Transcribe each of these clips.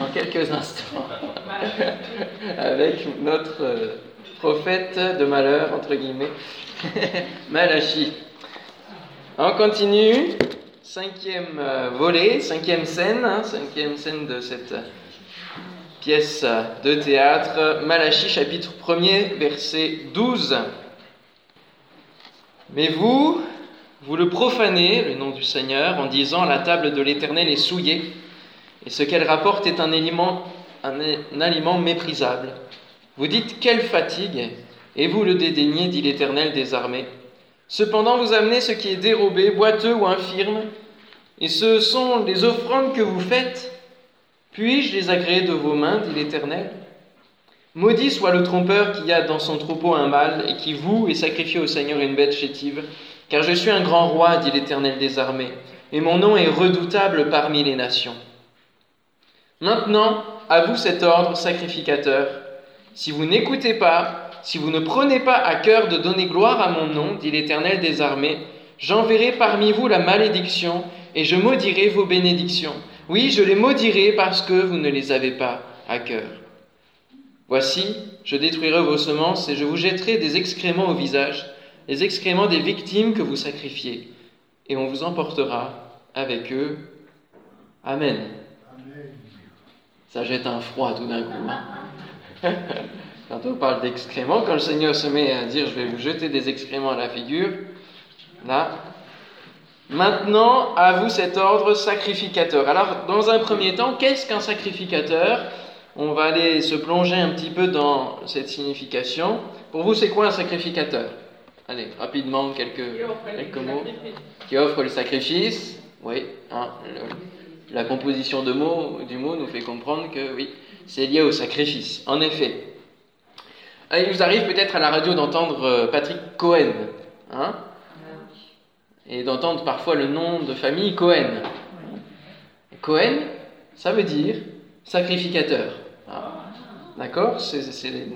en quelques instants avec notre euh, prophète de malheur, entre guillemets, Malachi. On continue, cinquième euh, volet, cinquième scène, hein, cinquième scène de cette pièce de théâtre, Malachi chapitre 1er, verset 12. Mais vous, vous le profanez, le nom du Seigneur, en disant la table de l'Éternel est souillée, et ce qu'elle rapporte est un aliment, un, aliment méprisable. Vous dites quelle fatigue, et vous le dédaignez, dit l'Éternel des armées. Cependant, vous amenez ce qui est dérobé, boiteux ou infirme, et ce sont les offrandes que vous faites. Puis-je les agréer de vos mains, dit l'Éternel? Maudit soit le trompeur qui a dans son troupeau un mâle et qui voue et sacrifie au Seigneur une bête chétive, car je suis un grand roi, dit l'Éternel des armées, et mon nom est redoutable parmi les nations. Maintenant, à vous cet ordre sacrificateur. Si vous n'écoutez pas, si vous ne prenez pas à cœur de donner gloire à mon nom, dit l'Éternel des armées, j'enverrai parmi vous la malédiction et je maudirai vos bénédictions. Oui, je les maudirai parce que vous ne les avez pas à cœur. Voici, je détruirai vos semences et je vous jetterai des excréments au visage, les excréments des victimes que vous sacrifiez, et on vous emportera avec eux. Amen. Ça jette un froid tout d'un coup. Hein. quand on parle d'excréments, quand le Seigneur se met à dire je vais vous jeter des excréments à la figure, là, maintenant à vous cet ordre sacrificateur. Alors, dans un premier temps, qu'est-ce qu'un sacrificateur? On va aller se plonger un petit peu dans cette signification. Pour vous, c'est quoi un sacrificateur? Allez, rapidement, quelques, quelques mots. Qui offre le sacrifice? Oui, la composition de mots, du mot nous fait comprendre que oui, c'est lié au sacrifice. En effet. Ah, il vous arrive peut-être à la radio d'entendre euh, Patrick Cohen. Hein? Et d'entendre parfois le nom de famille Cohen. Cohen, ça veut dire sacrificateur. D'accord? C'est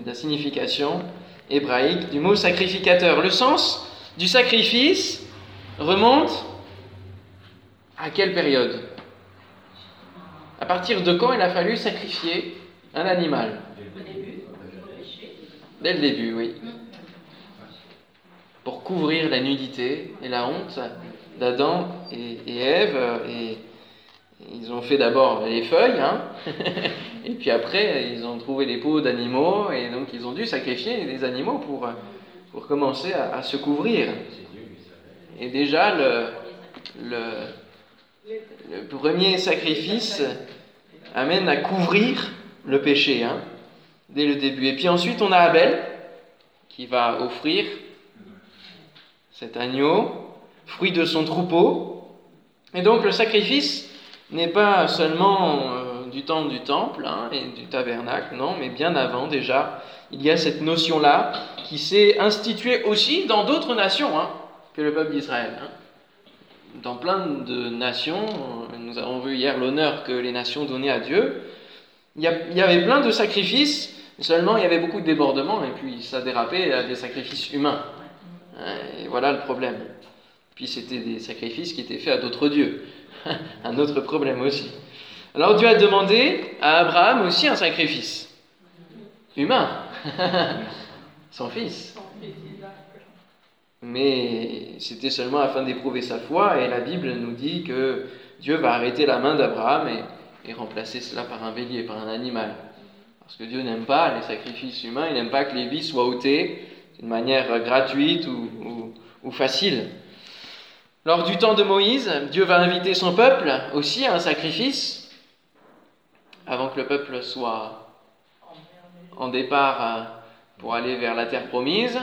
la signification hébraïque du mot sacrificateur. Le sens du sacrifice remonte à quelle période? À partir de quand il a fallu sacrifier un animal? Dès le début, oui. Pour couvrir la nudité et la honte d'Adam et, Ève et ils ont fait d'abord les feuilles, hein et puis après ils ont trouvé les peaux d'animaux, et donc ils ont dû sacrifier des animaux pour, pour commencer à, se couvrir. Et déjà, le, le, premier sacrifice amène à couvrir le péché, hein, dès le début. Et puis ensuite, on a Abel, qui va offrir cet agneau, fruit de son troupeau. Et donc le sacrifice n'est pas seulement euh, du temps du temple hein, et du tabernacle, non, mais bien avant déjà, il y a cette notion-là qui s'est instituée aussi dans d'autres nations hein, que le peuple d'Israël. Dans plein de nations, nous avons vu hier l'honneur que les nations donnaient à Dieu, il y, avait plein de sacrifices, seulement il y avait beaucoup de débordements et puis ça dérapait à des sacrifices humains. Et voilà le problème. Puis c'était des sacrifices qui étaient faits à d'autres dieux. un autre problème aussi. Alors Dieu a demandé à Abraham aussi un sacrifice humain, son fils. Mais c'était seulement afin d'éprouver sa foi et la Bible nous dit que Dieu va arrêter la main d'Abraham et, remplacer cela par un bélier, par un animal. Parce que Dieu n'aime pas les sacrifices humains, il n'aime pas que les vies soient ôtées d'une manière gratuite ou facile. Lors du temps de Moïse, Dieu va inviter son peuple aussi à un sacrifice avant que le peuple soit en départ euh, pour aller vers la terre promise.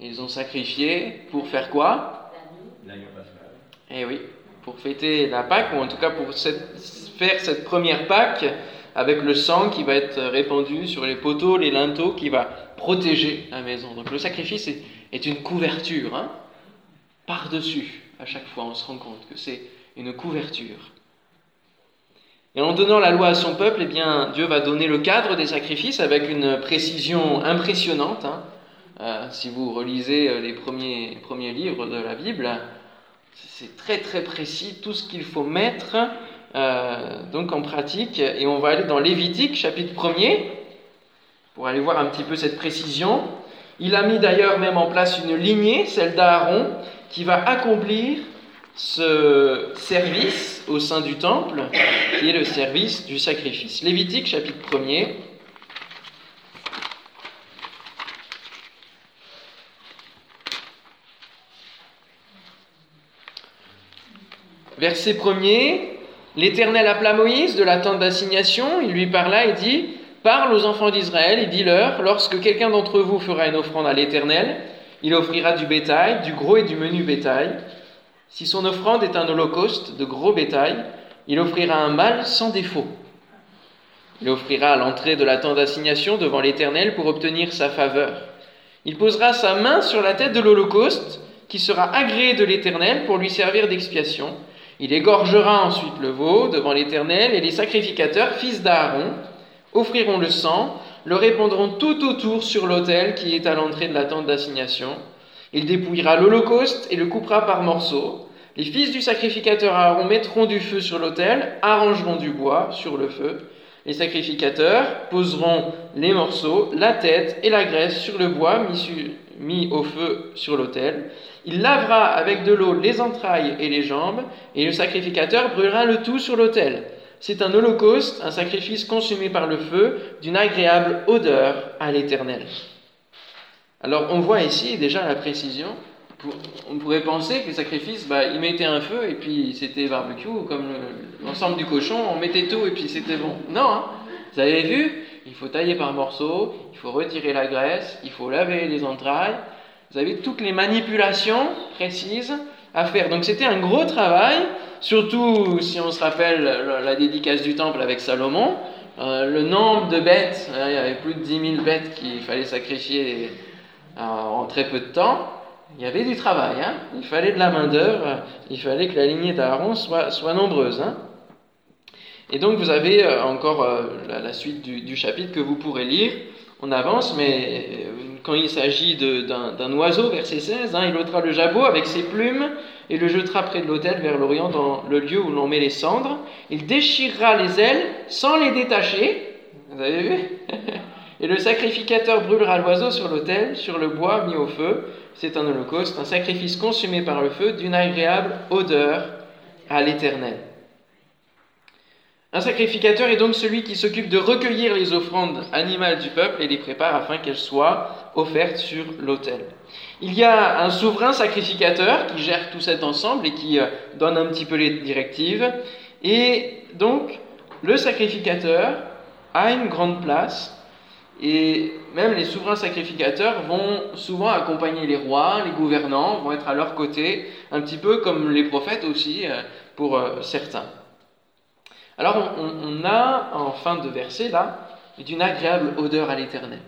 Ils ont sacrifié pour faire quoi? Eh oui, pour fêter la Pâque, ou en tout cas pour faire cette première Pâque avec le sang qui va être répandu sur les poteaux, les linteaux, qui va protéger la maison. Donc le sacrifice est, une couverture. Hein par-dessus. À chaque fois, on se rend compte que c'est une couverture. Et en donnant la loi à son peuple, eh bien, Dieu va donner le cadre des sacrifices avec une précision impressionnante. Hein. Euh, si vous relisez euh, les premiers, premiers livres de la Bible, c'est très très précis tout ce qu'il faut mettre euh, donc en pratique. Et on va aller dans Lévitique, chapitre 1er, pour aller voir un petit peu cette précision. Il a mis d'ailleurs même en place une lignée, celle d'Aaron, qui va accomplir ce service au sein du temple, qui est le service du sacrifice. Lévitique chapitre 1er. Verset 1er, l'Éternel appela Moïse de la tente d'assignation, il lui parla et dit, Parle aux enfants d'Israël et dis-leur, lorsque quelqu'un d'entre vous fera une offrande à l'Éternel, il offrira du bétail, du gros et du menu bétail. Si son offrande est un holocauste de gros bétail, il offrira un mâle sans défaut. Il offrira à l'entrée de la tente d'assignation devant l'Éternel pour obtenir sa faveur. Il posera sa main sur la tête de l'holocauste, qui sera agréé de l'Éternel pour lui servir d'expiation. Il égorgera ensuite le veau devant l'Éternel, et les sacrificateurs, fils d'Aaron, offriront le sang, le répandront tout autour sur l'autel qui est à l'entrée de la tente d'assignation. Il dépouillera l'holocauste et le coupera par morceaux. Les fils du sacrificateur Aaron mettront du feu sur l'autel, arrangeront du bois sur le feu. Les sacrificateurs poseront les morceaux, la tête et la graisse sur le bois mis, mis au feu sur l'autel. Il lavera avec de l'eau les entrailles et les jambes, et le sacrificateur brûlera le tout sur l'autel. C'est un holocauste, un sacrifice consumé par le feu, d'une agréable odeur à l'Éternel. Alors on voit ici déjà la précision. On pourrait penser que les sacrifices, bah, ils mettaient un feu et puis c'était barbecue, comme l'ensemble du cochon, on mettait tout et puis c'était bon. Non, hein. vous avez vu Il faut tailler par morceaux, il faut retirer la graisse, il faut laver les entrailles. Vous avez toutes les manipulations précises à faire. Donc c'était un gros travail, surtout si on se rappelle la dédicace du temple avec Salomon. Euh, le nombre de bêtes, hein, il y avait plus de 10 000 bêtes qu'il fallait sacrifier en très peu de temps, il y avait du travail, hein. il fallait de la main-d'œuvre, il fallait que la lignée d'Aaron soit, soit, nombreuse. Hein. Et donc vous avez euh, encore euh, la, suite du, chapitre que vous pourrez lire. On avance, mais euh, quand il s'agit d'un oiseau, verset 16, hein, il ôtera le jabot avec ses plumes et le jettera près de l'autel vers l'Orient dans le lieu où l'on met les cendres. Il déchirera les ailes sans les détacher. Vous avez vu? Et le sacrificateur brûlera l'oiseau sur l'autel, sur le bois mis au feu. C'est un holocauste, un sacrifice consumé par le feu d'une agréable odeur à l'Éternel. Un sacrificateur est donc celui qui s'occupe de recueillir les offrandes animales du peuple et les prépare afin qu'elles soient offertes sur l'autel. Il y a un souverain sacrificateur qui gère tout cet ensemble et qui euh, donne un petit peu les directives. Et donc, le sacrificateur a une grande place et même les souverains sacrificateurs vont souvent accompagner les rois, les gouvernants, vont être à leur côté, un petit peu comme les prophètes aussi, euh, pour euh, certains. Alors on, a en fin de verset là, d'une agréable odeur à l'éternel.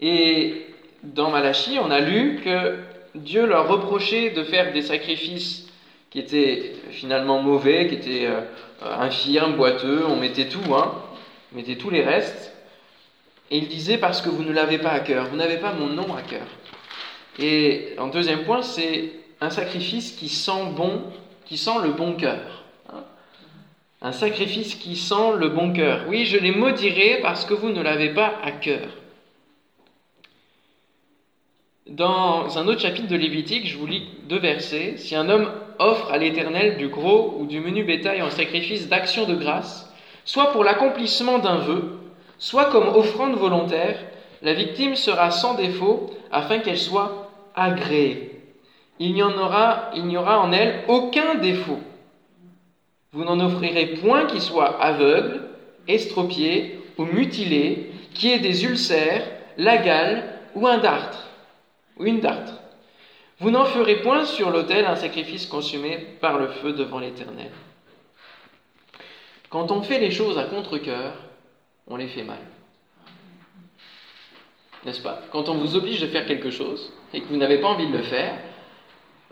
Et dans Malachie, on a lu que Dieu leur reprochait de faire des sacrifices qui étaient finalement mauvais, qui étaient euh, infirmes, boiteux, on mettait tout, hein, on mettait tous les restes. Et il disait parce que vous ne l'avez pas à cœur, vous n'avez pas mon nom à cœur. Et en deuxième point, c'est un sacrifice qui sent bon, qui sent le bon cœur. Un sacrifice qui sent le bon cœur. Oui, je les maudirai parce que vous ne l'avez pas à cœur. Dans un autre chapitre de Lévitique, je vous lis deux versets. Si un homme offre à l'Éternel du gros ou du menu bétail en sacrifice d'action de grâce, soit pour l'accomplissement d'un vœu, soit comme offrande volontaire, la victime sera sans défaut afin qu'elle soit agréée. Il n'y il n'y aura en elle aucun défaut. Vous n'en offrirez point qui soit aveugle, estropié ou mutilé, qui ait des ulcères, la gale ou un dartre, ou une dartre. Vous n'en ferez point sur l'autel un sacrifice consumé par le feu devant l'Éternel. Quand on fait les choses à contre-coeur, on les fait mal. N'est-ce pas? Quand on vous oblige de faire quelque chose et que vous n'avez pas envie de le faire,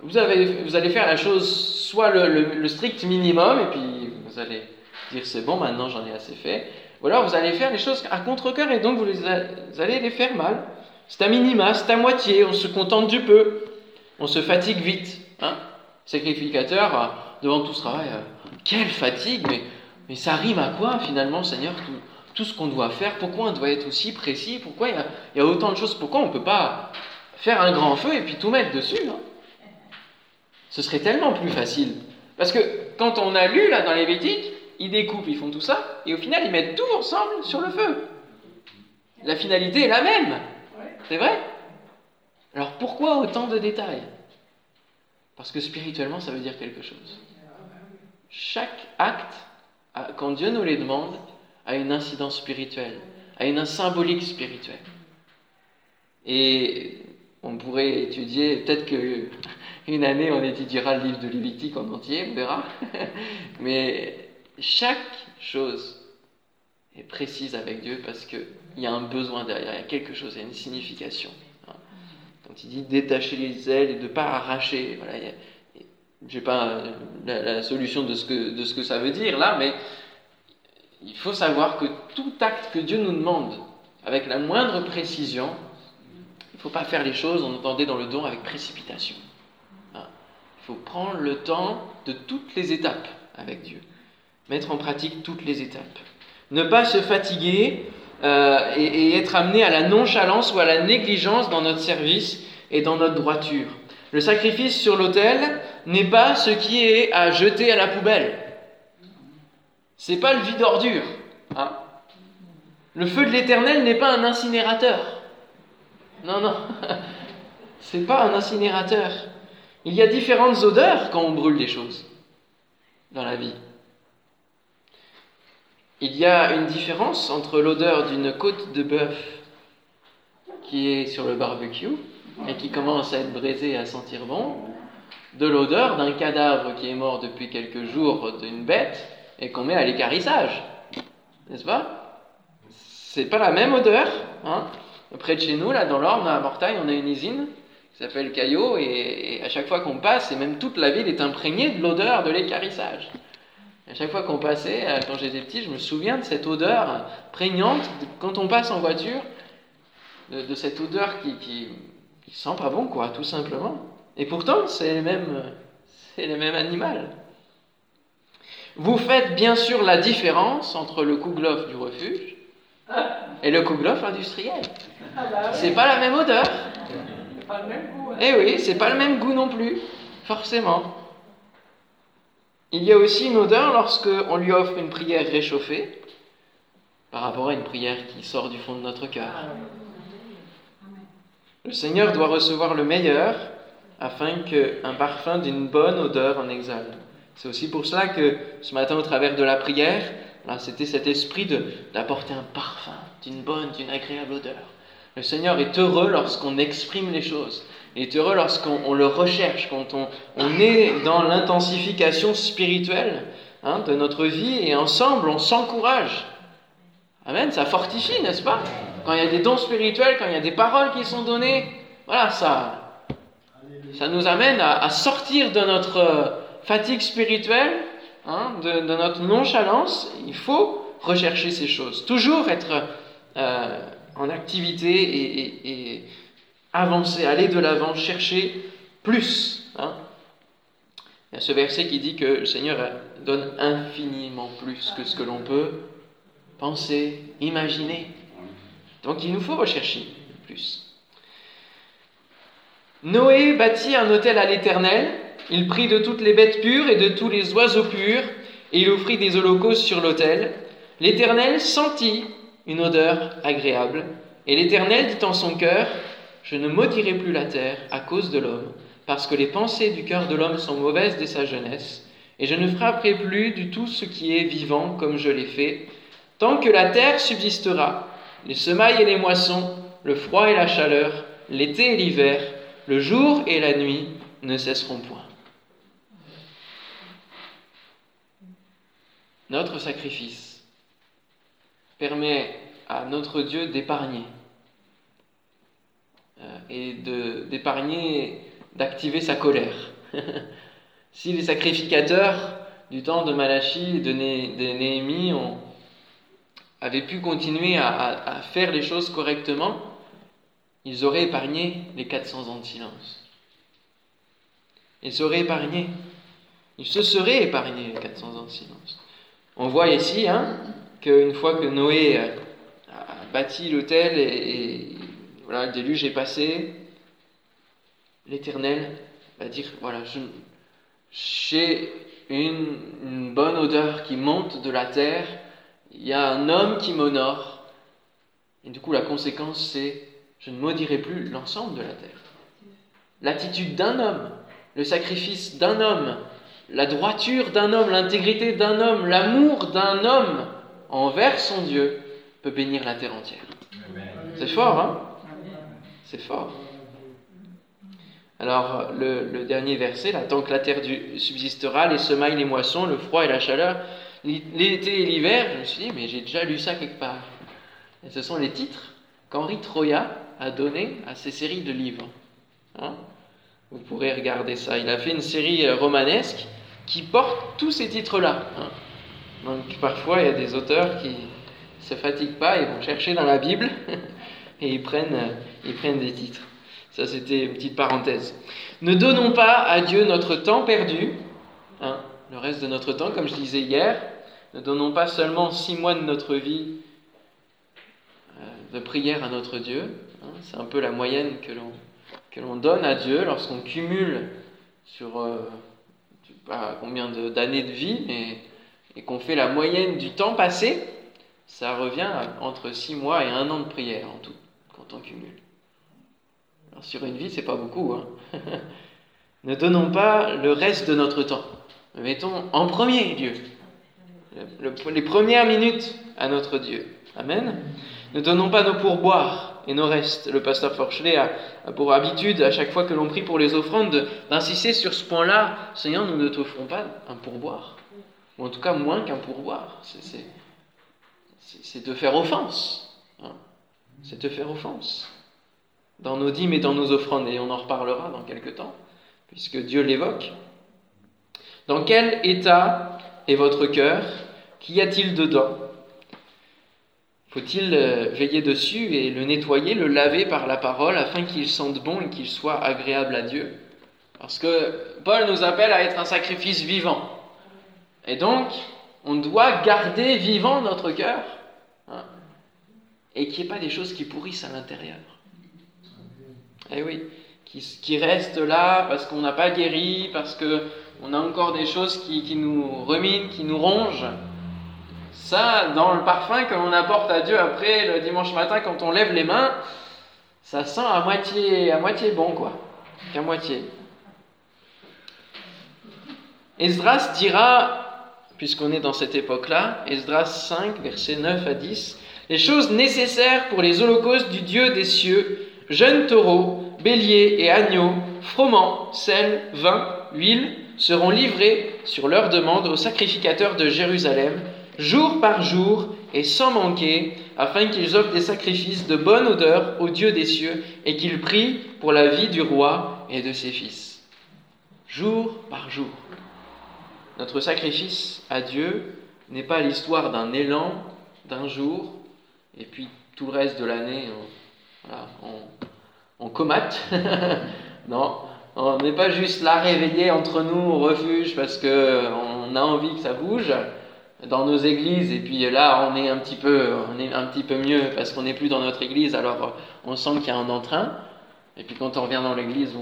vous, allez faire la chose soit le, strict minimum et puis vous allez dire c'est bon, maintenant j'en ai assez fait. Ou alors vous allez faire les choses à contre-coeur et donc vous, allez les faire mal. C'est à minima, c'est à moitié, on se contente du peu, on se fatigue vite. Hein Sacrificateur, devant tout ce travail, quelle fatigue, mais, mais ça rime à quoi finalement, Seigneur, tout, ce qu'on doit faire? Pourquoi on doit être aussi précis? Pourquoi il y, a, autant de choses? Pourquoi on ne peut pas faire un grand feu et puis tout mettre dessus hein? Ce serait tellement plus facile. Parce que quand on a lu là dans les Lévitique, ils découpent, ils font tout ça, et au final ils mettent tout ensemble sur le feu. La finalité est la même. C'est vrai? Alors pourquoi autant de détails? Parce que spirituellement, ça veut dire quelque chose. Chaque acte, quand Dieu nous les demande, a une incidence spirituelle, a une symbolique spirituelle. Et on pourrait étudier, peut-être qu'une année on étudiera le livre de Lévitique en entier, on verra. Mais chaque chose est précise avec Dieu parce qu'il y a un besoin derrière, il y a quelque chose, il y a une signification. Hein. Quand il dit détacher les ailes et de ne pas arracher, voilà, je n'ai pas la, solution de ce, que, de ce que ça veut dire là, mais il faut savoir que tout acte que Dieu nous demande avec la moindre précision, il ne faut pas faire les choses, on entendait dans le don, avec précipitation. Faut prendre le temps de toutes les étapes avec Dieu, mettre en pratique toutes les étapes ne pas se fatiguer euh, et, être amené à la nonchalance ou à la négligence dans notre service et dans notre droiture. Le sacrifice sur l'autel n'est pas ce qui est à jeter à la poubelle. C'est pas le vide ordure. Hein. Le feu de l'éternel n'est pas un incinérateur. Non, non. C'est pas un incinérateur. Il y a différentes odeurs quand on brûle des choses dans la vie. Il y a une différence entre l'odeur d'une côte de bœuf qui est sur le barbecue et qui commence à être braisée et à sentir bon, de l'odeur d'un cadavre qui est mort depuis quelques jours d'une bête et qu'on met à l'écarissage. N'est-ce pas? C'est pas la même odeur. Hein? Près de chez nous, là dans l'Orne, à Mortagne, on a une usine qui s'appelle Caillot et, et à chaque fois qu'on passe, et même toute la ville est imprégnée de l'odeur de l'écarissage. À chaque fois qu'on passait, euh, quand j'étais petit, je me souviens de cette odeur prégnante, quand on passe en voiture, de, cette odeur qui, qui, sent pas bon, quoi, tout simplement. Et pourtant, c'est le même, c'est le même animal. Vous faites bien sûr la différence entre le kouglof du refuge et le kouglof industriel. C'est pas la même odeur. Eh oui, c'est pas le même goût non plus, forcément. Il y a aussi une odeur lorsque on lui offre une prière réchauffée par rapport à une prière qui sort du fond de notre cœur. Le Seigneur doit recevoir le meilleur afin qu'un parfum d'une bonne odeur en exhale. C'est aussi pour cela que ce matin, au travers de la prière, c'était cet esprit d'apporter un parfum d'une bonne, d'une agréable odeur. Le Seigneur est heureux lorsqu'on exprime les choses. Il est heureux lorsqu'on le recherche, quand on, est dans l'intensification spirituelle hein, de notre vie et ensemble on s'encourage. Amen, ça fortifie, n'est-ce pas? Quand il y a des dons spirituels, quand il y a des paroles qui sont données, voilà, ça, ça nous amène à, sortir de notre fatigue spirituelle, hein, de, notre nonchalance. Il faut rechercher ces choses, toujours être euh, en activité et, avancer, aller de l'avant, chercher plus. Hein. Il y a ce verset qui dit que le Seigneur donne infiniment plus que ce que l'on peut penser, imaginer. Donc il nous faut rechercher plus. Noé bâtit un hôtel à l'Éternel, il prit de toutes les bêtes pures et de tous les oiseaux purs, et il offrit des holocaustes sur l'autel. L'Éternel sentit une odeur agréable. Et l'Éternel dit en son cœur, Je ne maudirai plus la terre à cause de l'homme, parce que les pensées du cœur de l'homme sont mauvaises dès sa jeunesse, et je ne frapperai plus du tout ce qui est vivant comme je l'ai fait, tant que la terre subsistera, les semailles et les moissons, le froid et la chaleur, l'été et l'hiver, le jour et la nuit ne cesseront point. Notre sacrifice permet à notre Dieu d'épargner euh, et d'épargner, d'activer sa colère. si les sacrificateurs du temps de Malachie et de, Néhémie ont, avaient pu continuer à, faire les choses correctement, ils auraient épargné les 400 ans de silence. Ils auraient épargné. il se serait épargné 400 ans de silence. On voit ici hein, qu'une fois que Noé a bâti l'autel et, voilà, le déluge est passé, l'Éternel va dire, voilà, j'ai une, une bonne odeur qui monte de la terre, il y a un homme qui m'honore, et du coup la conséquence c'est, je ne maudirai plus l'ensemble de la terre. L'attitude d'un homme, le sacrifice d'un homme, la droiture d'un homme, l'intégrité d'un homme, l'amour d'un homme envers son Dieu peut bénir la terre entière. C'est fort, hein? C'est fort. Alors, le, dernier verset, là, tant que la terre subsistera, les semailles, les moissons, le froid et la chaleur, l'été et l'hiver, je me suis dit, mais j'ai déjà lu ça quelque part. Et ce sont les titres qu'Henri Troya a donnés à ces séries de livres. Hein? Vous pourrez regarder ça. Il a fait une série euh, romanesque qui porte tous ces titres-là. Hein Donc parfois, il y a des auteurs qui ne se fatiguent pas, ils vont chercher dans la Bible et ils prennent, euh, ils prennent des titres. Ça, c'était une petite parenthèse. Ne donnons pas à Dieu notre temps perdu, hein, le reste de notre temps, comme je disais hier. Ne donnons pas seulement six mois de notre vie euh, de prière à notre Dieu. Hein. c'est un peu la moyenne que l'on, que l'on donne à Dieu lorsqu'on cumule sur euh, combien d'années de, vie mais, et qu'on fait la moyenne du temps passé. Ça revient entre six mois et un an de prière en tout, quand on cumule sur une vie, c'est pas beaucoup. Hein. ne donnons pas le reste de notre temps. Mettons en premier Dieu. les premières minutes à notre Dieu. Amen. Ne donnons pas nos pourboires et nos restes. Le pasteur Forchelet a, pour habitude, à chaque fois que l'on prie pour les offrandes, d'insister sur ce point-là. Seigneur, nous ne t'offrons pas un pourboire. Ou en tout cas moins qu'un pourboire. C'est te faire offense. Hein. C'est te faire offense dans nos dîmes et dans nos offrandes, et on en reparlera dans quelques temps, puisque Dieu l'évoque. Dans quel état est votre cœur? Qu'y a-t-il dedans? Faut-il euh, veiller dessus et le nettoyer, le laver par la parole, afin qu'il sente bon et qu'il soit agréable à Dieu? Parce que Paul nous appelle à être un sacrifice vivant. Et donc, on doit garder vivant notre cœur, hein, et qu'il n'y ait pas des choses qui pourrissent à l'intérieur. Eh oui, qui, qui reste là parce qu'on n'a pas guéri, parce qu'on a encore des choses qui, qui, nous reminent, qui nous rongent. Ça, dans le parfum que l'on apporte à Dieu après le dimanche matin quand on lève les mains, ça sent à moitié, à moitié bon, quoi. Qu'à moitié. Esdras dira, puisqu'on est dans cette époque-là, Esdras 5, versets 9 à 10, les choses nécessaires pour les holocaustes du Dieu des cieux jeunes taureaux, béliers et agneaux, froment, sel, vin, huile, seront livrés sur leur demande aux sacrificateurs de Jérusalem, jour par jour et sans manquer, afin qu'ils offrent des sacrifices de bonne odeur au Dieu des cieux et qu'ils prient pour la vie du roi et de ses fils. Jour par jour. Notre sacrifice à Dieu n'est pas l'histoire d'un élan, d'un jour, et puis tout le reste de l'année, on, comate. non, on n'est pas juste là réveillé entre nous au refuge parce qu'on a envie que ça bouge dans nos églises et puis là on est un petit peu, on est un petit peu mieux parce qu'on n'est plus dans notre église alors on sent qu'il y a un entrain et puis quand on revient dans l'église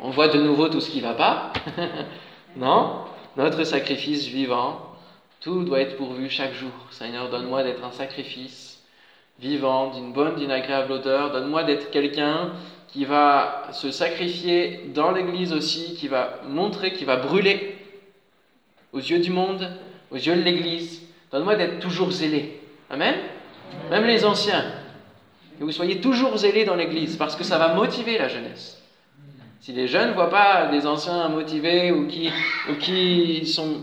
on voit de nouveau tout ce qui ne va pas. non, notre sacrifice vivant, tout doit être pourvu chaque jour. Seigneur, donne-moi d'être un sacrifice vivant, d'une bonne, d'une agréable odeur. Donne-moi d'être quelqu'un qui va se sacrifier dans l'Église aussi, qui va montrer, qui va brûler aux yeux du monde, aux yeux de l'Église. Donne-moi d'être toujours zélé. Amen? Même les anciens. Que vous soyez toujours zélés dans l'Église, parce que ça va motiver la jeunesse. Si les jeunes ne voient pas des anciens motivés ou qui, ou qui sont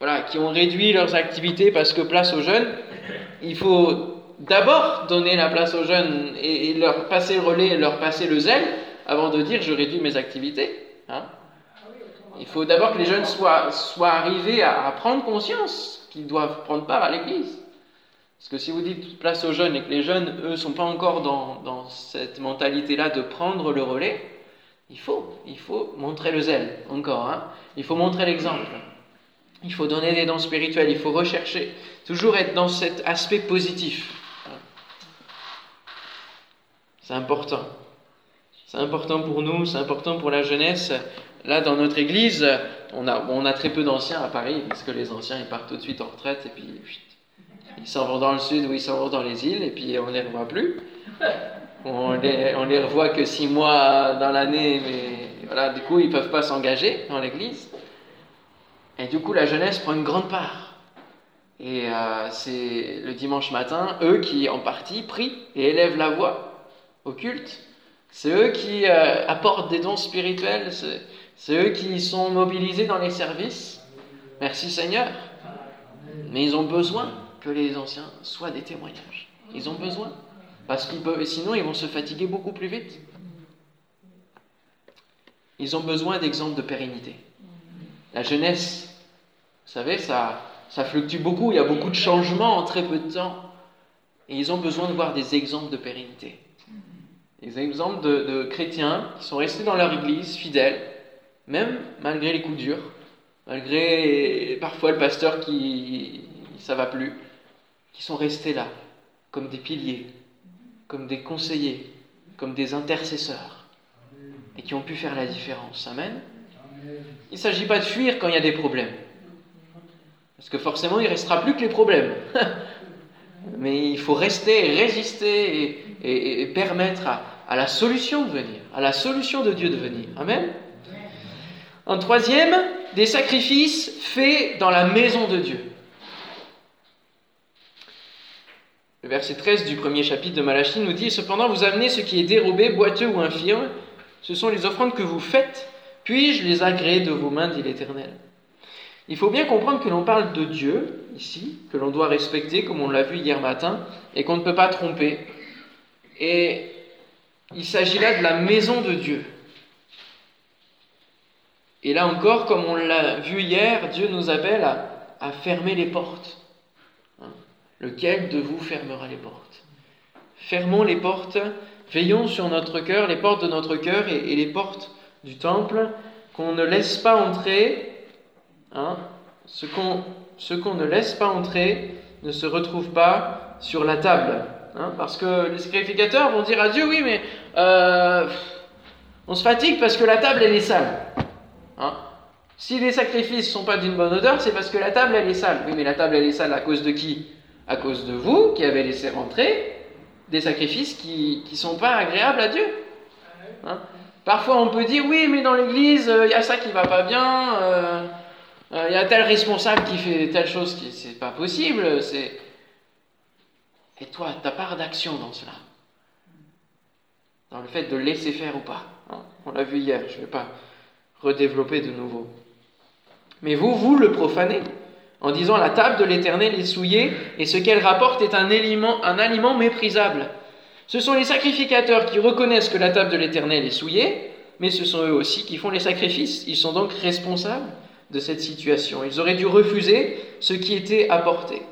voilà, qui ont réduit leurs activités parce que place aux jeunes, il faut d'abord donner la place aux jeunes et, leur passer le relais, leur passer le zèle, avant de dire je réduis mes activités. Hein. Il faut d'abord que les jeunes soient, soient arrivés à, prendre conscience qu'ils doivent prendre part à l'Église. Parce que si vous dites place aux jeunes et que les jeunes, eux, ne sont pas encore dans, dans cette mentalité-là de prendre le relais, Il faut, il faut montrer le zèle, encore. Hein. Il faut montrer l'exemple. Il faut donner des dons spirituels, il faut rechercher. Toujours être dans cet aspect positif. C'est important. C'est important pour nous, c'est important pour la jeunesse. Là, dans notre église, on a, on a très peu d'anciens à Paris, parce que les anciens, ils partent tout de suite en retraite, et puis ils s'en vont dans le sud ou ils s'en vont dans les îles, et puis on ne les revoit plus. On les, on les revoit que six mois dans l'année, mais voilà, du coup, ils ne peuvent pas s'engager dans l'église. Et du coup, la jeunesse prend une grande part. Et euh, c'est le dimanche matin, eux qui en partie prient et élèvent la voix au culte. C'est eux qui euh, apportent des dons spirituels. C'est eux qui sont mobilisés dans les services. Merci Seigneur. Mais ils ont besoin que les anciens soient des témoignages. Ils ont besoin. Parce qu'ils peuvent, sinon ils vont se fatiguer beaucoup plus vite. Ils ont besoin d'exemples de pérennité. La jeunesse vous savez, ça, ça fluctue beaucoup, il y a beaucoup de changements en très peu de temps. Et ils ont besoin de voir des exemples de pérennité. Des exemples de, chrétiens qui sont restés dans leur église, fidèles, même malgré les coups durs, malgré parfois le pasteur qui ça va plus, qui sont restés là, comme des piliers, comme des conseillers, comme des intercesseurs, et qui ont pu faire la différence. Amen. Il ne s'agit pas de fuir quand il y a des problèmes. Parce que forcément, il ne restera plus que les problèmes. Mais il faut rester, résister et, permettre à, la solution de venir, à la solution de Dieu de venir. Amen. En troisième, des sacrifices faits dans la maison de Dieu. Le verset 13 du premier chapitre de Malachie nous dit Cependant, vous amenez ce qui est dérobé, boiteux ou infirme, ce sont les offrandes que vous faites, puis-je les agréer de vos mains, dit l'Éternel? Il faut bien comprendre que l'on parle de Dieu ici, que l'on doit respecter, comme on l'a vu hier matin, et qu'on ne peut pas tromper. Et il s'agit là de la maison de Dieu. Et là encore, comme on l'a vu hier, Dieu nous appelle à, fermer les portes. Lequel de vous fermera les portes Fermons les portes, veillons sur notre cœur, les portes de notre cœur et les portes du temple, qu'on ne laisse pas entrer Hein, ce qu'on ne laisse pas entrer ne se retrouve pas sur la table. Hein, parce que les sacrificateurs vont dire à Dieu, oui, mais euh, on se fatigue parce que la table, est sale. Hein. Si les sacrifices ne sont pas d'une bonne odeur, c'est parce que la table, est sale. Oui, mais la table, elle est sale à cause de qui? À cause de vous qui avez laissé rentrer des sacrifices qui ne sont pas agréables à Dieu. Parfois, on peut dire, oui, mais dans l'église, euh, il y a ça qui va pas bien. Euh, euh, il y a tel responsable qui fait telle chose qui c'est pas possible. C'est et toi, ta part d'action dans cela, dans le fait de laisser faire ou pas. Hein? On l'a vu hier, je ne vais pas redévelopper de nouveau. Mais vous, vous le profanez en disant la table de l'Éternel est souillée et ce qu'elle rapporte est un aliment, un aliment méprisable. Ce sont les sacrificateurs qui reconnaissent que la table de l'Éternel est souillée, mais ce sont eux aussi qui font les sacrifices. Ils sont donc responsables de cette situation. Ils auraient dû refuser ce qui était apporté.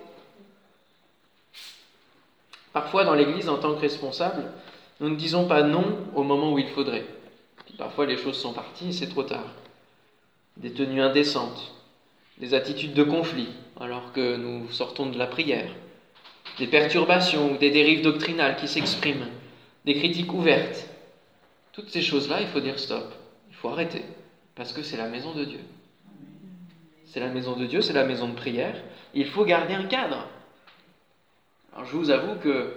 Parfois, dans l'Église, en tant que responsable, nous ne disons pas non au moment où il faudrait. parfois, les choses sont parties et c'est trop tard. Des tenues indécentes, des attitudes de conflit alors que nous sortons de la prière, des perturbations ou des dérives doctrinales qui s'expriment, des critiques ouvertes. Toutes ces choses-là, il faut dire stop, il faut arrêter, parce que c'est la maison de Dieu c'est la maison de Dieu, c'est la maison de prière. Il faut garder un cadre. Alors je vous avoue que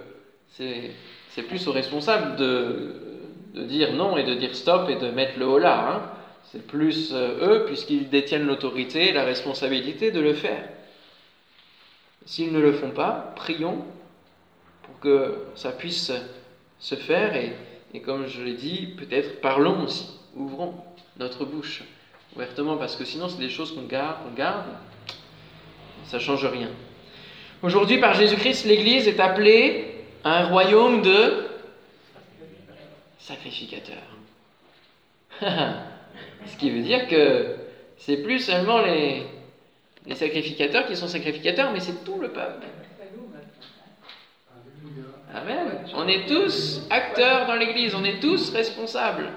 c'est plus aux responsables de, dire non et de dire stop et de mettre le haut là. Hein. C'est plus euh, eux, puisqu'ils détiennent l'autorité et la responsabilité de le faire. S'ils ne le font pas, prions pour que ça puisse se faire et, comme je l'ai dit, peut-être parlons aussi, ouvrons notre bouche ouvertement, parce que sinon c'est des choses qu'on garde, on garde, ça change rien. Aujourd'hui, par Jésus-Christ, l'Église est appelée à un royaume de sacrificateurs. Ce qui veut dire que c'est plus seulement les, les sacrificateurs qui sont sacrificateurs, mais c'est tout le peuple. Amen. On est tous acteurs dans l'Église, on est tous responsables.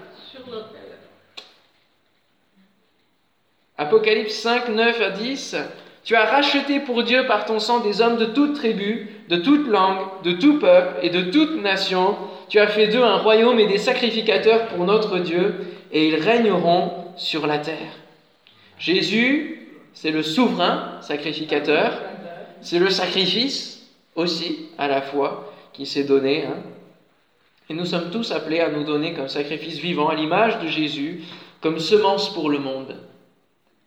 Apocalypse 5, 9 à 10. Tu as racheté pour Dieu par ton sang des hommes de toute tribu, de toute langue, de tout peuple et de toute nation tu as fait d'eux un royaume et des sacrificateurs pour notre Dieu, et ils régneront sur la terre. Jésus, c'est le souverain sacrificateur, c'est le sacrifice aussi à la fois qui s'est donné. Hein. Et nous sommes tous appelés à nous donner comme sacrifice vivant à l'image de Jésus, comme semence pour le monde.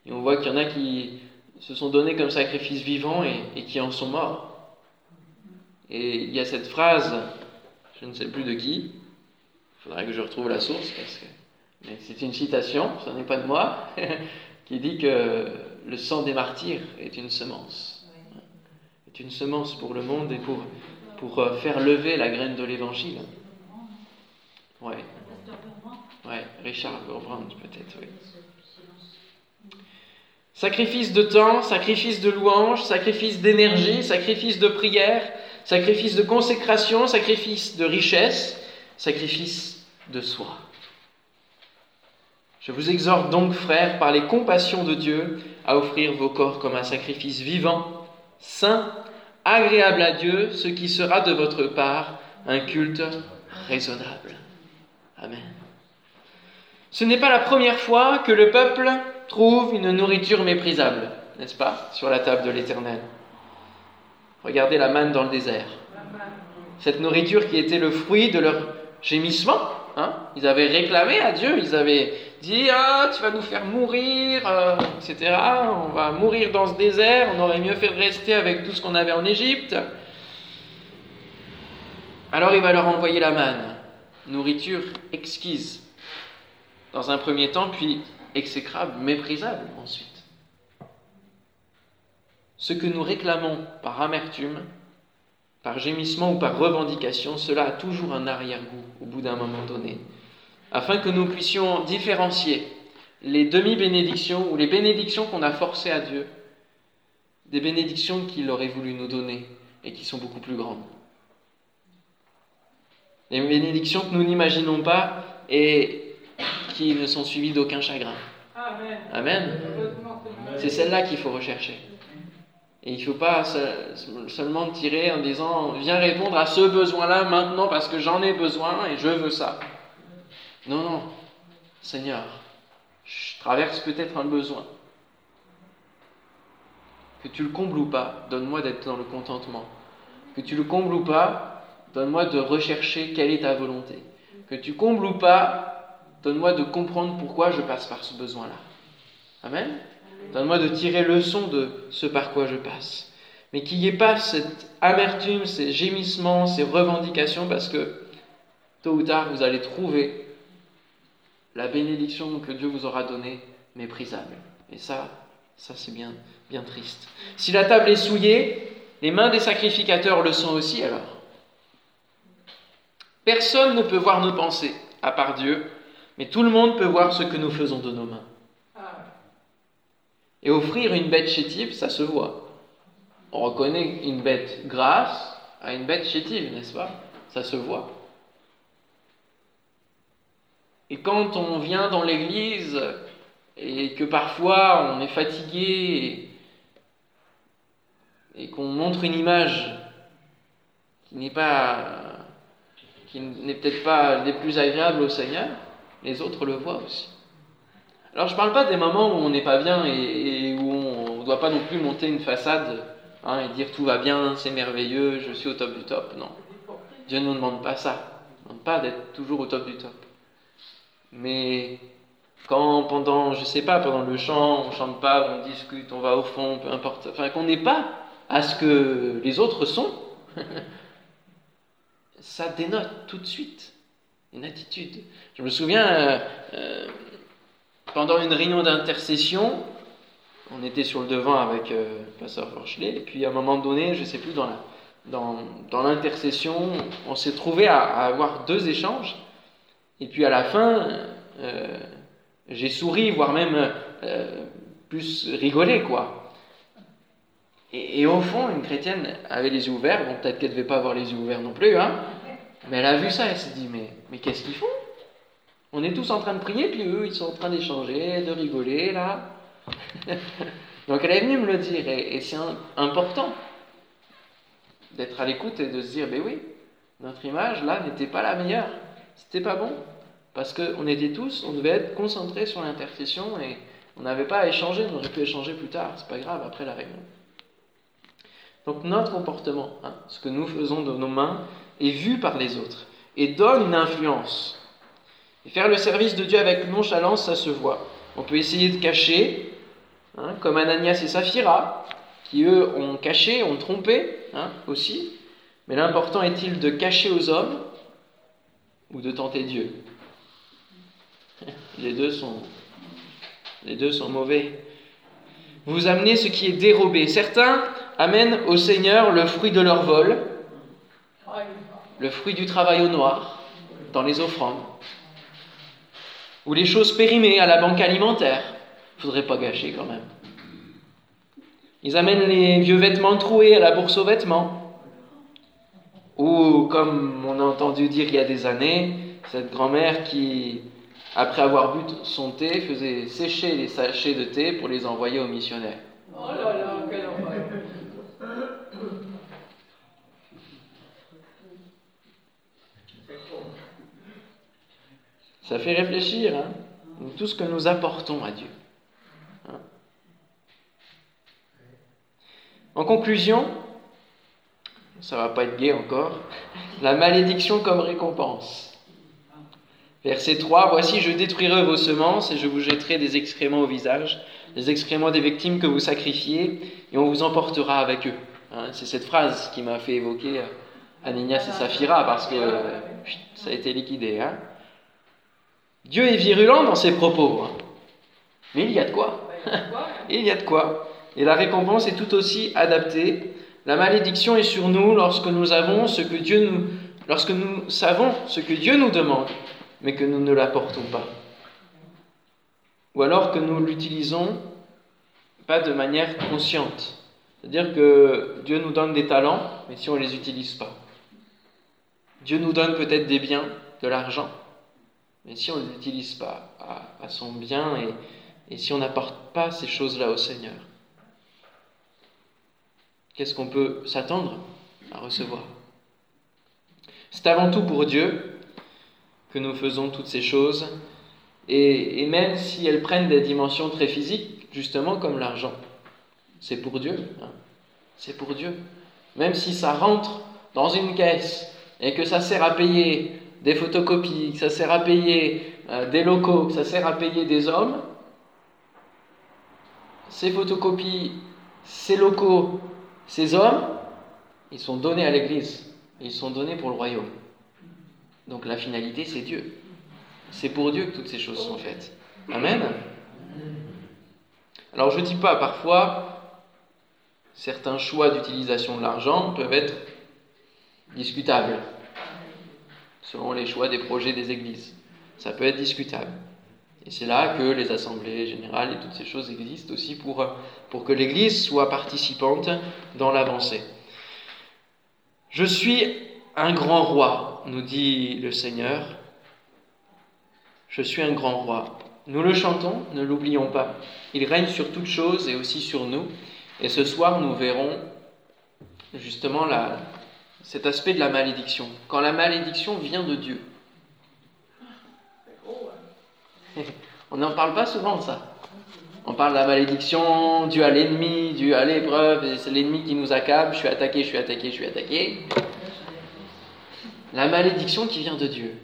Et on voit qu'il y en a qui se sont donnés comme sacrifice vivant et, qui en sont morts. Et il y a cette phrase, je ne sais plus de qui, il faudrait que je retrouve la source, parce que mais c'est une citation, ce n'est pas de moi, qui dit que le sang des martyrs est une semence. Est une semence pour le monde et pour, pour euh, faire lever la graine de l'évangile. Ouais. Ouais, Richard Burbrand peut-être, oui. Sacrifice de temps, sacrifice de louange, sacrifice d'énergie, sacrifice de prière, sacrifice de consécration, sacrifice de richesse, sacrifice de soi. Je vous exhorte donc, frères, par les compassions de Dieu, à offrir vos corps comme un sacrifice vivant, saint, agréable à Dieu, ce qui sera de votre part un culte raisonnable. Amen. Ce n'est pas la première fois que le peuple trouve une nourriture méprisable, n'est-ce pas, sur la table de l'Éternel? Regardez la manne dans le désert. Cette nourriture qui était le fruit de leur gémissement. Hein. Ils avaient réclamé à Dieu, ils avaient dit Ah, tu vas nous faire mourir, euh, etc. On va mourir dans ce désert, on aurait mieux fait de rester avec tout ce qu'on avait en Égypte. Alors il va leur envoyer la manne, nourriture exquise, dans un premier temps, puis exécrable, méprisable ensuite. Ce que nous réclamons par amertume, par gémissement ou par revendication, cela a toujours un arrière-goût au bout d'un moment donné, afin que nous puissions différencier les demi-bénédictions ou les bénédictions qu'on a forcées à Dieu des bénédictions qu'il aurait voulu nous donner et qui sont beaucoup plus grandes. Les bénédictions que nous n'imaginons pas et qui ne sont suivies d'aucun chagrin. Amen. C'est celle-là qu'il faut rechercher. Et il ne faut pas seulement tirer en disant viens répondre à ce besoin-là maintenant parce que j'en ai besoin et je veux ça. Non, non. Seigneur, je traverse peut-être un besoin. Que tu le combles ou pas, donne-moi d'être dans le contentement. Que tu le combles ou pas, donne-moi de rechercher quelle est ta volonté. Que tu combles ou pas, Donne-moi de comprendre pourquoi je passe par ce besoin-là. Amen? Donne-moi de tirer leçon de ce par quoi je passe. Mais qu'il n'y ait pas cette amertume, ces gémissements, ces revendications, parce que tôt ou tard, vous allez trouver la bénédiction que Dieu vous aura donnée méprisable. Et ça, ça c'est bien, bien triste. Si la table est souillée, les mains des sacrificateurs le sont aussi alors. Personne ne peut voir nos pensées, à part Dieu, mais tout le monde peut voir ce que nous faisons de nos mains. Et offrir une bête chétive, ça se voit. On reconnaît une bête grasse à une bête chétive, n'est-ce pas? Ça se voit. Et quand on vient dans l'église et que parfois on est fatigué et, qu'on montre une image qui n'est pas qui n'est peut-être pas des plus agréables au Seigneur, les autres le voient aussi. Alors je ne parle pas des moments où on n'est pas bien et, où on ne doit pas non plus monter une façade hein, et dire tout va bien, c'est merveilleux, je suis au top du top. Non. Dieu ne nous demande pas ça. Il ne demande pas d'être toujours au top du top. Mais quand pendant, je sais pas, pendant le chant, on chante pas, on discute, on va au fond, peu importe, enfin qu'on n'est pas à ce que les autres sont, ça dénote tout de suite une attitude. Je me souviens, euh, euh, pendant une réunion d'intercession, on était sur le devant avec euh, Pasteur Forchelet, et puis à un moment donné, je ne sais plus, dans, dans, l'intercession, on s'est trouvé à, avoir deux échanges, et puis à la fin, j'ai souri, voire même plus rigolé, quoi. Et, et, au fond, une chrétienne avait les yeux ouverts, bon, peut-être qu'elle ne devait pas avoir les yeux ouverts non plus, hein, mais elle a vu ça, elle s'est dit, mais, mais qu'est-ce qu'ils font? On est tous en train de prier, puis eux, ils sont en train d'échanger, de rigoler, là. Donc elle est venue me le dire, et, c'est important d'être à l'écoute et de se dire, ben oui, notre image là n'était pas la meilleure, c'était pas bon, parce qu'on était tous, on devait être concentrés sur l'intercession et on n'avait pas à échanger, on aurait pu échanger plus tard, c'est pas grave, après la réunion. Donc notre comportement, hein, ce que nous faisons de nos mains, est vu par les autres et donne une influence. Faire le service de Dieu avec nonchalance, ça se voit. On peut essayer de cacher, hein, comme Ananias et Saphira, qui eux ont caché, ont trompé hein, aussi. Mais l'important est-il de cacher aux hommes ou de tenter Dieu? Les deux sont, les deux sont mauvais. Vous amenez ce qui est dérobé. Certains amènent au Seigneur le fruit de leur vol, le fruit du travail au noir, dans les offrandes, ou les choses périmées à la banque alimentaire. Faudrait pas gâcher quand même. Ils amènent les vieux vêtements troués à la bourse aux vêtements. Ou, comme on a entendu dire il y a des années, cette grand-mère qui, après avoir bu son thé, faisait sécher les sachets de thé pour les envoyer aux missionnaires. Oh là là, Ça fait réfléchir, hein tout ce que nous apportons à Dieu. Hein. en conclusion, ça va pas être gai encore, la malédiction comme récompense. Verset 3, Voici, je détruirai vos semences et je vous jetterai des excréments au visage, des excréments des victimes que vous sacrifiez, et on vous emportera avec eux. Hein. C'est cette phrase qui m'a fait évoquer Ananias et Saphira, parce que ça a été liquidé. Dieu est virulent dans ses propos. Hein. Mais il y a de quoi. il y a de quoi. Et la récompense est tout aussi adaptée. La malédiction est sur nous lorsque nous avons ce que Dieu nous, lorsque nous savons ce que Dieu nous demande, mais que nous ne l'apportons pas. Ou alors que nous l'utilisons pas de manière consciente. C'est-à-dire que Dieu nous donne des talents, mais si on ne les utilise pas. Dieu nous donne peut-être des biens, de l'argent, mais si on ne l'utilise pas à, son bien et, si on n'apporte pas ces choses-là au Seigneur, qu'est-ce qu'on peut s'attendre à recevoir? C'est avant tout pour Dieu que nous faisons toutes ces choses, et, même si elles prennent des dimensions très physiques, justement comme l'argent, c'est pour Dieu. Hein. c'est pour Dieu. Même si ça rentre dans une caisse et que ça sert à payer des photocopies, que ça sert à payer euh, des locaux, que ça sert à payer des hommes, ces photocopies, ces locaux, ces hommes, ils sont donnés à l'Église. Ils sont donnés pour le royaume. Donc la finalité, c'est Dieu. C'est pour Dieu que toutes ces choses sont faites. Amen. Alors je ne dis pas, parfois, certains choix d'utilisation de l'argent peuvent être discutables selon les choix des projets des églises. Ça peut être discutable. Et c'est là que les assemblées générales et toutes ces choses existent aussi pour, pour que l'Église soit participante dans l'avancée. Je suis un grand roi, nous dit le Seigneur. Je suis un grand roi. Nous le chantons, ne l'oublions pas. Il règne sur toutes choses et aussi sur nous. Et ce soir, nous verrons justement la, cet aspect de la malédiction. Quand la malédiction vient de Dieu. On n'en parle pas souvent ça. On parle de la malédiction due à l'ennemi, due à l'épreuve, c'est l'ennemi qui nous accable, je suis attaqué, je suis attaqué, je suis attaqué. La malédiction qui vient de Dieu.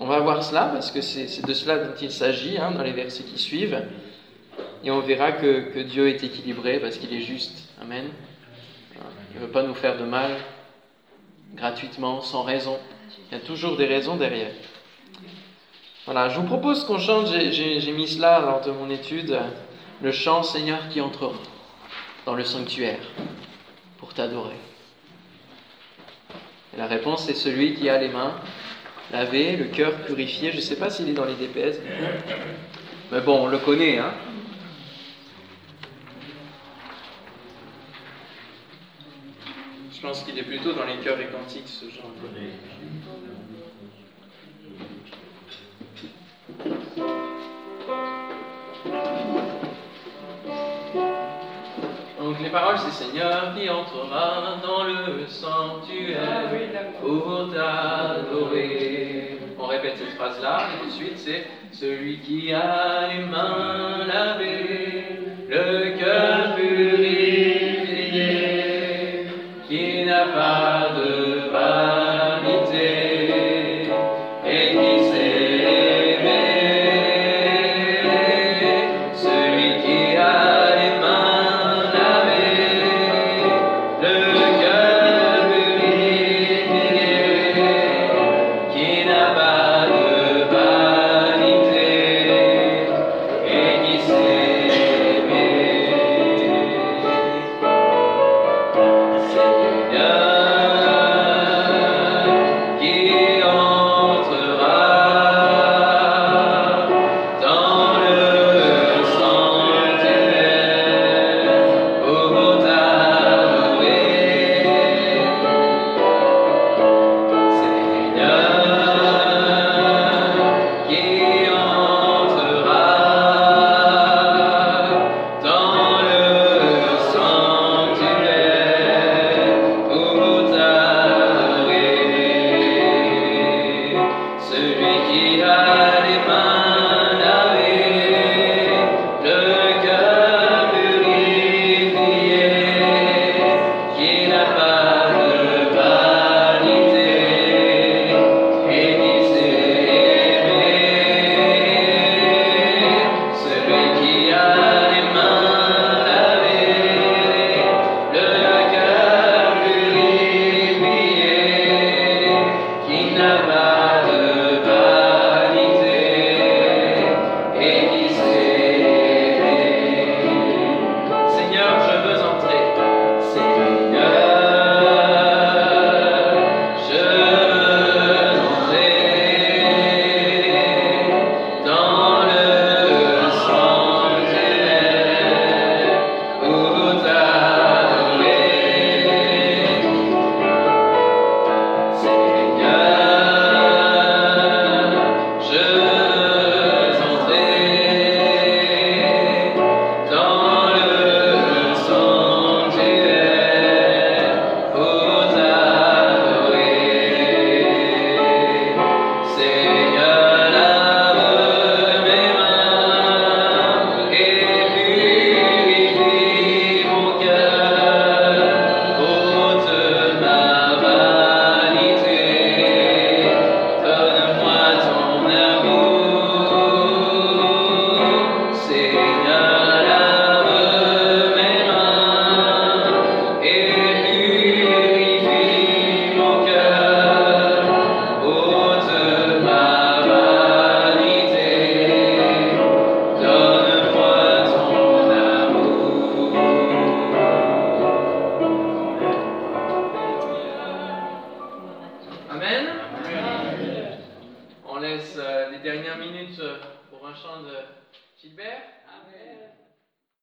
On va voir cela parce que c'est de cela dont il s'agit hein, dans les versets qui suivent. Et on verra que Dieu est équilibré parce qu'il est juste. Amen. Il ne veut pas nous faire de mal gratuitement, sans raison. Il y a toujours des raisons derrière. Voilà, je vous propose qu'on chante, j'ai mis cela lors de mon étude, le chant Seigneur qui entrera dans le sanctuaire pour t'adorer. La réponse est celui qui a les mains lavées, le cœur purifié. Je ne sais pas s'il est dans les DPS, mais bon, on le connaît, hein. Je pense qu'il est plutôt dans les chœurs et cantiques, ce genre de... Donc les paroles, c'est Seigneur qui entrera dans le sanctuaire ah pour t'adorer. On répète cette phrase-là, et ensuite c'est Celui qui a les mains lavées.